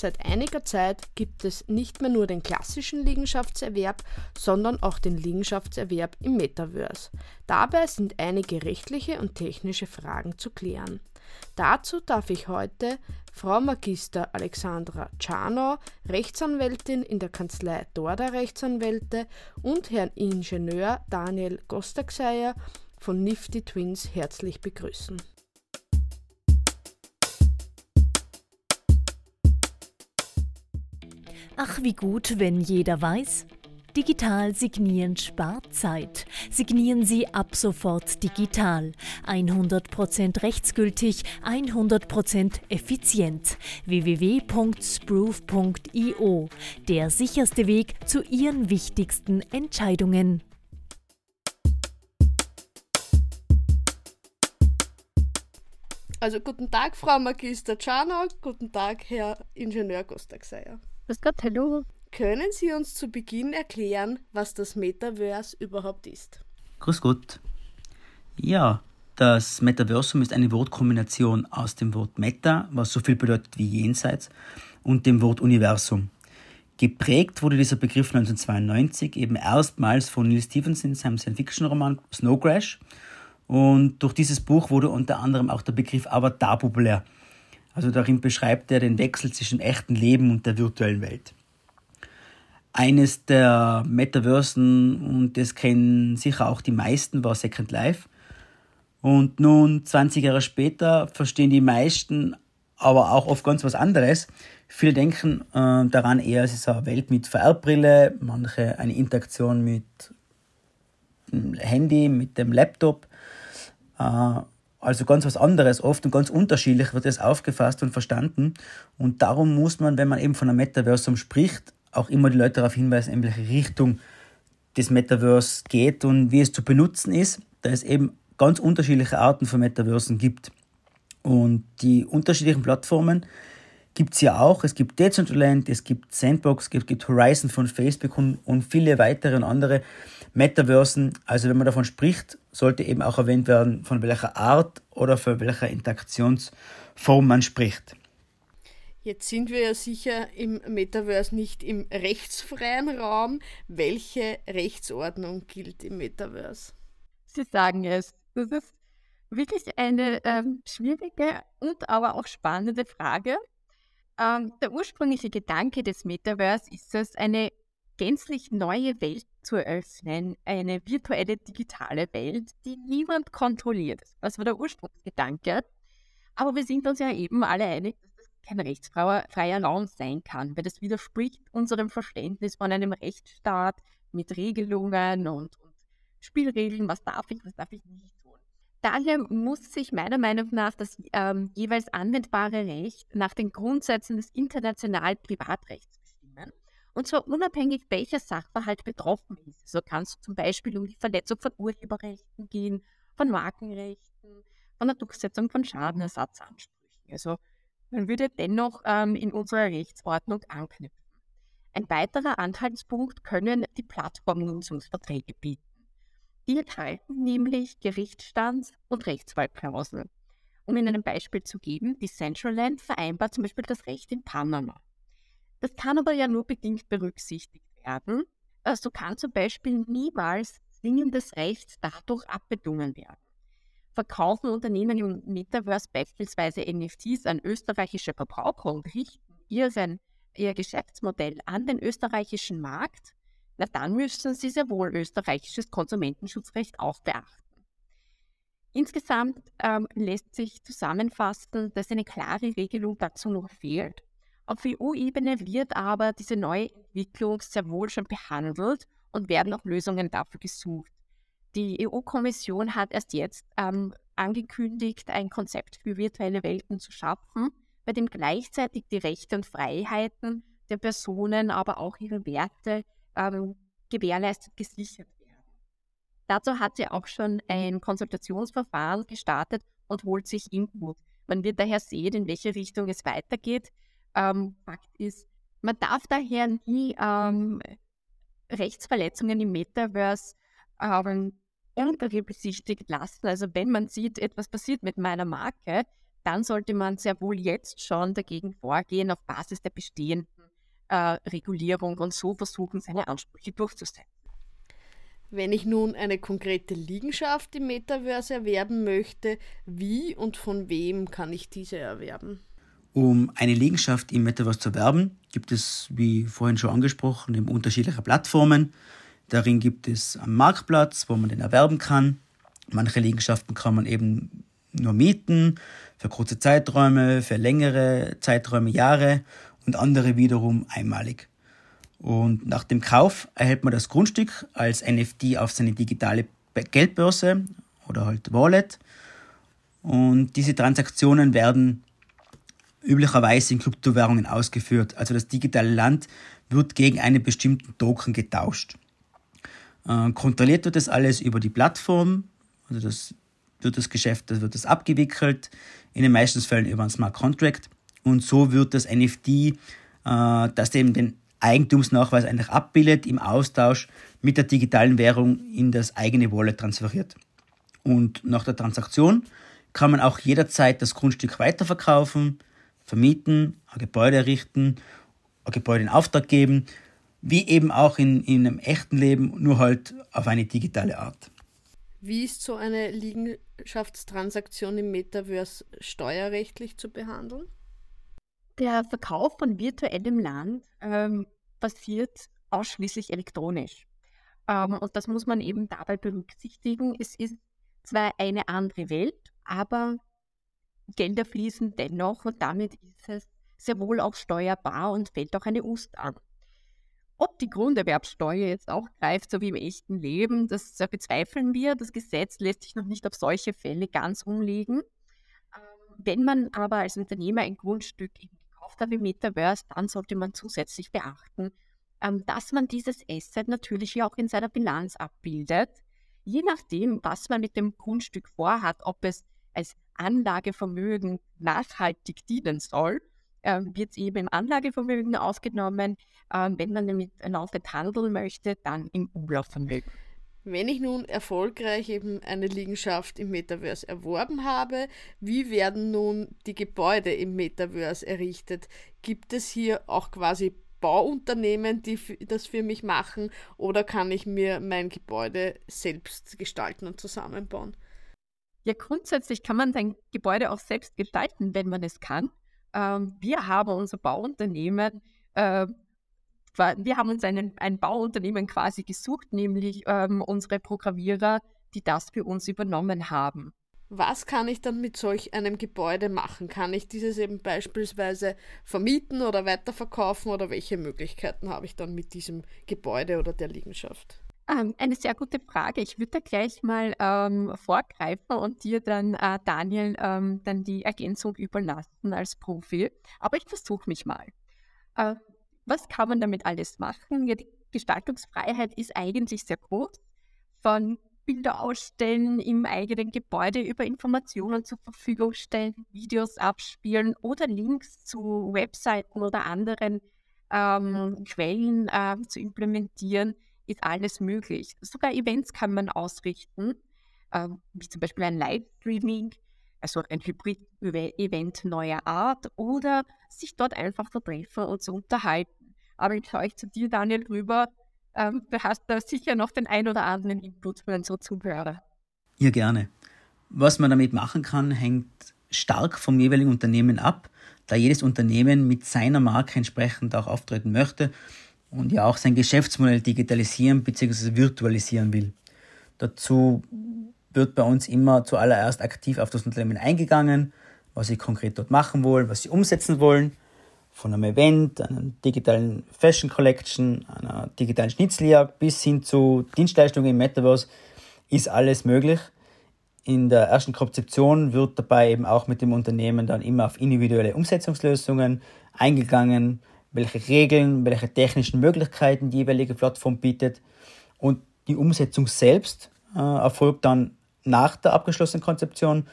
Seit einiger Zeit gibt es nicht mehr nur den klassischen Liegenschaftserwerb, sondern auch den Liegenschaftserwerb im Metaverse. Dabei sind einige rechtliche und technische Fragen zu klären. Dazu darf ich heute Frau Magister Alexandra Czarnow, Rechtsanwältin in der Kanzlei Dorda Rechtsanwälte und Herrn Ingenieur Daniel Gostaxeyer von Nifty Twins herzlich begrüßen. Ach, wie gut, wenn jeder weiß. Digital signieren spart Zeit. Signieren Sie ab sofort digital. 100% rechtsgültig, 100% effizient. www.sproof.io. Der sicherste Weg zu Ihren wichtigsten Entscheidungen. Also guten Tag, Frau Magister Czarnow, guten Tag, Herr Ingenieur Gostaxeyer. Grüß Gott, hallo. Können Sie uns zu Beginn erklären, was das Metaverse überhaupt ist? Grüß Gott. Ja, das Metaversum ist eine Wortkombination aus dem Wort Meta, was so viel bedeutet wie jenseits, und dem Wort Universum. Geprägt wurde dieser Begriff 1992 eben erstmals von Neil Stephenson in seinem Science-Fiction-Roman Snow Crash. Und durch dieses Buch wurde unter anderem auch der Begriff Avatar populär. Also darin beschreibt er den Wechsel zwischen echten Leben und der virtuellen Welt. Eines der Metaversen, und das kennen sicher auch die meisten, war Second Life. Und nun, 20 Jahre später, verstehen die meisten aber auch oft ganz was anderes. Viele denken äh, daran eher, es ist eine Welt mit VR-Brille, manche eine Interaktion mit dem Handy, mit dem Laptop. Äh, also ganz was anderes oft und ganz unterschiedlich wird es aufgefasst und verstanden. Und darum muss man, wenn man eben von einem Metaversum spricht, auch immer die Leute darauf hinweisen, in welche Richtung das Metaverse geht und wie es zu benutzen ist, da es eben ganz unterschiedliche Arten von Metaversen gibt. Und die unterschiedlichen Plattformen gibt es ja auch. Es gibt Decentraland, es gibt Sandbox, es gibt Horizon von Facebook und, und viele weitere und andere Metaversen. Also wenn man davon spricht, sollte eben auch erwähnt werden, von welcher Art oder von welcher Interaktionsform man spricht. Jetzt sind wir ja sicher im Metaverse nicht im rechtsfreien Raum. Welche Rechtsordnung gilt im Metaverse? Sie sagen es. Das ist wirklich eine ähm, schwierige und aber auch spannende Frage. Ähm, der ursprüngliche Gedanke des Metaverse ist es, eine gänzlich neue Welt zu eröffnen, eine virtuelle digitale Welt, die niemand kontrolliert. Das war der Ursprungsgedanke. Aber wir sind uns ja eben alle einig, dass das kein rechtsfreier Raum sein kann, weil das widerspricht unserem Verständnis von einem Rechtsstaat mit Regelungen und, und Spielregeln, was darf ich, was darf ich nicht tun. Daher muss sich meiner Meinung nach das ähm, jeweils anwendbare Recht nach den Grundsätzen des internationalen Privatrechts. Und zwar unabhängig, welcher Sachverhalt betroffen ist. So kann es zum Beispiel um die Verletzung von Urheberrechten gehen, von Markenrechten, von der Durchsetzung von Schadenersatzansprüchen. Also man würde dennoch ähm, in unserer Rechtsordnung anknüpfen. Ein weiterer Anhaltspunkt können die Plattformnutzungsverträge bieten. Die enthalten nämlich Gerichtsstands- und Rechtsfallklauseln. Um Ihnen ein Beispiel zu geben, die Centraland vereinbart zum Beispiel das Recht in Panama. Das kann aber ja nur bedingt berücksichtigt werden. So also kann zum Beispiel niemals zwingendes Recht dadurch abbedungen werden. Verkaufen Unternehmen im Metaverse beispielsweise NFTs an österreichische Verbraucher und richten ihren, ihr Geschäftsmodell an den österreichischen Markt, na dann müssen sie sehr wohl österreichisches Konsumentenschutzrecht auch beachten. Insgesamt ähm, lässt sich zusammenfassen, dass eine klare Regelung dazu noch fehlt. Auf EU-Ebene wird aber diese neue Entwicklung sehr wohl schon behandelt und werden auch Lösungen dafür gesucht. Die EU-Kommission hat erst jetzt ähm, angekündigt, ein Konzept für virtuelle Welten zu schaffen, bei dem gleichzeitig die Rechte und Freiheiten der Personen, aber auch ihre Werte ähm, gewährleistet gesichert werden. Dazu hat sie auch schon ein Konsultationsverfahren gestartet und holt sich Input. Man wird daher sehen, in welche Richtung es weitergeht. Ähm, Fakt ist, man darf daher nie ähm, Rechtsverletzungen im Metaverse ähm, unterbesichtigt lassen. Also wenn man sieht, etwas passiert mit meiner Marke, dann sollte man sehr wohl jetzt schon dagegen vorgehen auf Basis der bestehenden äh, Regulierung und so versuchen, seine Ansprüche durchzusetzen. Wenn ich nun eine konkrete Liegenschaft im Metaverse erwerben möchte, wie und von wem kann ich diese erwerben? Um eine Liegenschaft im Metaverse zu erwerben, gibt es, wie vorhin schon angesprochen, eben unterschiedliche Plattformen. Darin gibt es einen Marktplatz, wo man den erwerben kann. Manche Liegenschaften kann man eben nur mieten, für kurze Zeiträume, für längere Zeiträume, Jahre und andere wiederum einmalig. Und nach dem Kauf erhält man das Grundstück als NFT auf seine digitale Geldbörse oder halt Wallet. Und diese Transaktionen werden üblicherweise in Kryptowährungen ausgeführt. Also das digitale Land wird gegen einen bestimmten Token getauscht. Äh, kontrolliert wird das alles über die Plattform, also das wird das Geschäft, das wird das abgewickelt, in den meisten Fällen über einen Smart Contract und so wird das NFT, äh, das eben den Eigentumsnachweis eigentlich abbildet, im Austausch mit der digitalen Währung in das eigene Wallet transferiert. Und nach der Transaktion kann man auch jederzeit das Grundstück weiterverkaufen, vermieten, ein Gebäude errichten, ein Gebäude in Auftrag geben, wie eben auch in, in einem echten Leben, nur halt auf eine digitale Art. Wie ist so eine Liegenschaftstransaktion im Metaverse steuerrechtlich zu behandeln? Der Verkauf von virtuellem Land ähm, passiert ausschließlich elektronisch. Ähm, und das muss man eben dabei berücksichtigen. Es ist zwar eine andere Welt, aber Gelder fließen dennoch und damit ist es sehr wohl auch steuerbar und fällt auch eine Ust an. Ob die Grunderwerbsteuer jetzt auch greift, so wie im echten Leben, das bezweifeln wir. Das Gesetz lässt sich noch nicht auf solche Fälle ganz umlegen. Ähm, wenn man aber als Unternehmer ein Grundstück gekauft hat im Metaverse, dann sollte man zusätzlich beachten, ähm, dass man dieses Asset natürlich auch in seiner Bilanz abbildet. Je nachdem, was man mit dem Grundstück vorhat, ob es als Anlagevermögen nachhaltig dienen soll, äh, wird es eben im Anlagevermögen ausgenommen. Äh, wenn man damit laufend handeln möchte, dann im Umlaufvermögen. Wenn ich nun erfolgreich eben eine Liegenschaft im Metaverse erworben habe, wie werden nun die Gebäude im Metaverse errichtet? Gibt es hier auch quasi Bauunternehmen, die das für mich machen, oder kann ich mir mein Gebäude selbst gestalten und zusammenbauen? Ja, grundsätzlich kann man sein Gebäude auch selbst gestalten, wenn man es kann. Ähm, wir haben unser Bauunternehmen, äh, wir haben uns einen, ein Bauunternehmen quasi gesucht, nämlich ähm, unsere Programmierer, die das für uns übernommen haben. Was kann ich dann mit solch einem Gebäude machen? Kann ich dieses eben beispielsweise vermieten oder weiterverkaufen oder welche Möglichkeiten habe ich dann mit diesem Gebäude oder der Liegenschaft? Ähm, eine sehr gute Frage. Ich würde da gleich mal ähm, vorgreifen und dir dann, äh, Daniel, ähm, dann die Ergänzung überlassen als Profi. Aber ich versuche mich mal. Äh, was kann man damit alles machen? Ja, die Gestaltungsfreiheit ist eigentlich sehr groß. Von Bilder ausstellen im eigenen Gebäude, über Informationen zur Verfügung stellen, Videos abspielen oder Links zu Webseiten oder anderen ähm, Quellen äh, zu implementieren ist alles möglich. Sogar Events kann man ausrichten, äh, wie zum Beispiel ein Livestreaming, also ein Hybrid-Event neuer Art oder sich dort einfach vertreffen und zu unterhalten. Aber ich schaue zu dir, Daniel, rüber. Ähm, du hast da sicher noch den ein oder anderen Input für unsere Zuhörer. Ja, gerne. Was man damit machen kann, hängt stark vom jeweiligen Unternehmen ab, da jedes Unternehmen mit seiner Marke entsprechend auch auftreten möchte und ja auch sein Geschäftsmodell digitalisieren bzw. virtualisieren will. Dazu wird bei uns immer zuallererst aktiv auf das Unternehmen eingegangen, was sie konkret dort machen wollen, was sie umsetzen wollen. Von einem Event, einer digitalen Fashion Collection, einer digitalen Schnitzeljagd bis hin zu Dienstleistungen im Metaverse ist alles möglich. In der ersten Konzeption wird dabei eben auch mit dem Unternehmen dann immer auf individuelle Umsetzungslösungen eingegangen, welche Regeln, welche technischen Möglichkeiten die jeweilige Plattform bietet. Und die Umsetzung selbst äh, erfolgt dann nach der abgeschlossenen Konzeption.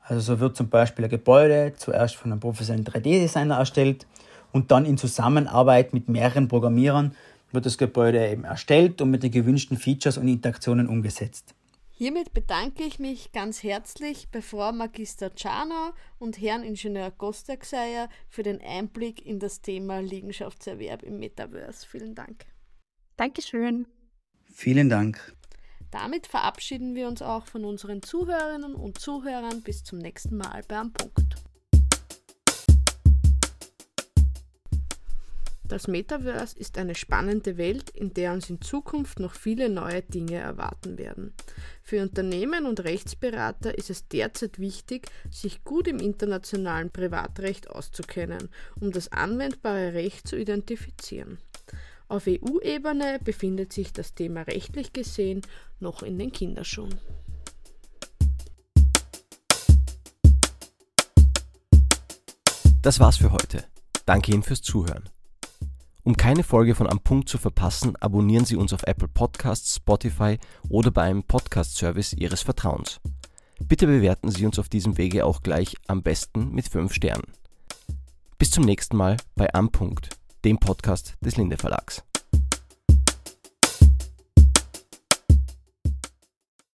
Also so wird zum Beispiel ein Gebäude zuerst von einem professionellen 3D-Designer erstellt und dann in Zusammenarbeit mit mehreren Programmierern wird das Gebäude eben erstellt und mit den gewünschten Features und Interaktionen umgesetzt. Hiermit bedanke ich mich ganz herzlich bei Frau Magister Czarno und Herrn Ingenieur Gostaxeyer für den Einblick in das Thema Liegenschaftserwerb im Metaverse. Vielen Dank. Dankeschön. Vielen Dank. Damit verabschieden wir uns auch von unseren Zuhörerinnen und Zuhörern bis zum nächsten Mal bei Am Punkt. Das Metaverse ist eine spannende Welt, in der uns in Zukunft noch viele neue Dinge erwarten werden. Für Unternehmen und Rechtsberater ist es derzeit wichtig, sich gut im internationalen Privatrecht auszukennen, um das anwendbare Recht zu identifizieren. Auf EU-Ebene befindet sich das Thema rechtlich gesehen noch in den Kinderschuhen. Das war's für heute. Danke Ihnen fürs Zuhören. Um keine Folge von Am Punkt zu verpassen, abonnieren Sie uns auf Apple Podcasts, Spotify oder bei einem Podcast-Service Ihres Vertrauens. Bitte bewerten Sie uns auf diesem Wege auch gleich am besten mit 5 Sternen. Bis zum nächsten Mal bei Am Punkt, dem Podcast des Linde Verlags.